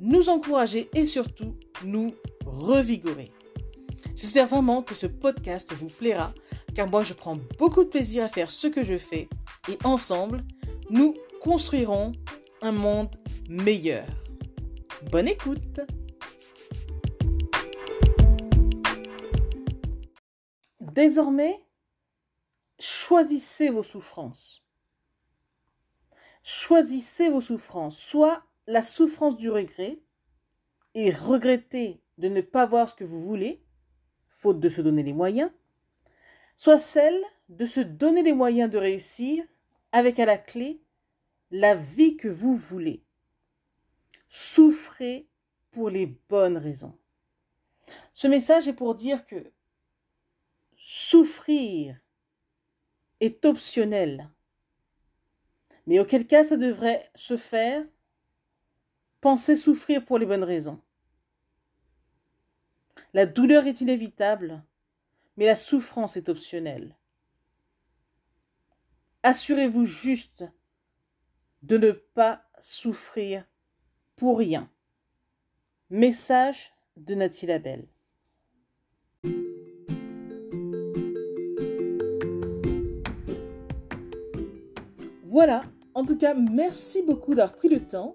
nous encourager et surtout nous revigorer. J'espère vraiment que ce podcast vous plaira car moi je prends beaucoup de plaisir à faire ce que je fais et ensemble, nous construirons un monde meilleur. Bonne écoute Désormais, choisissez vos souffrances. Choisissez vos souffrances, soit la souffrance du regret et regretter de ne pas voir ce que vous voulez, faute de se donner les moyens, soit celle de se donner les moyens de réussir avec à la clé la vie que vous voulez. Souffrez pour les bonnes raisons. Ce message est pour dire que souffrir est optionnel. Mais auquel cas ça devrait se faire Pensez souffrir pour les bonnes raisons. La douleur est inévitable, mais la souffrance est optionnelle. Assurez-vous juste de ne pas souffrir pour rien. Message de Nathalie Labelle. Voilà, en tout cas, merci beaucoup d'avoir pris le temps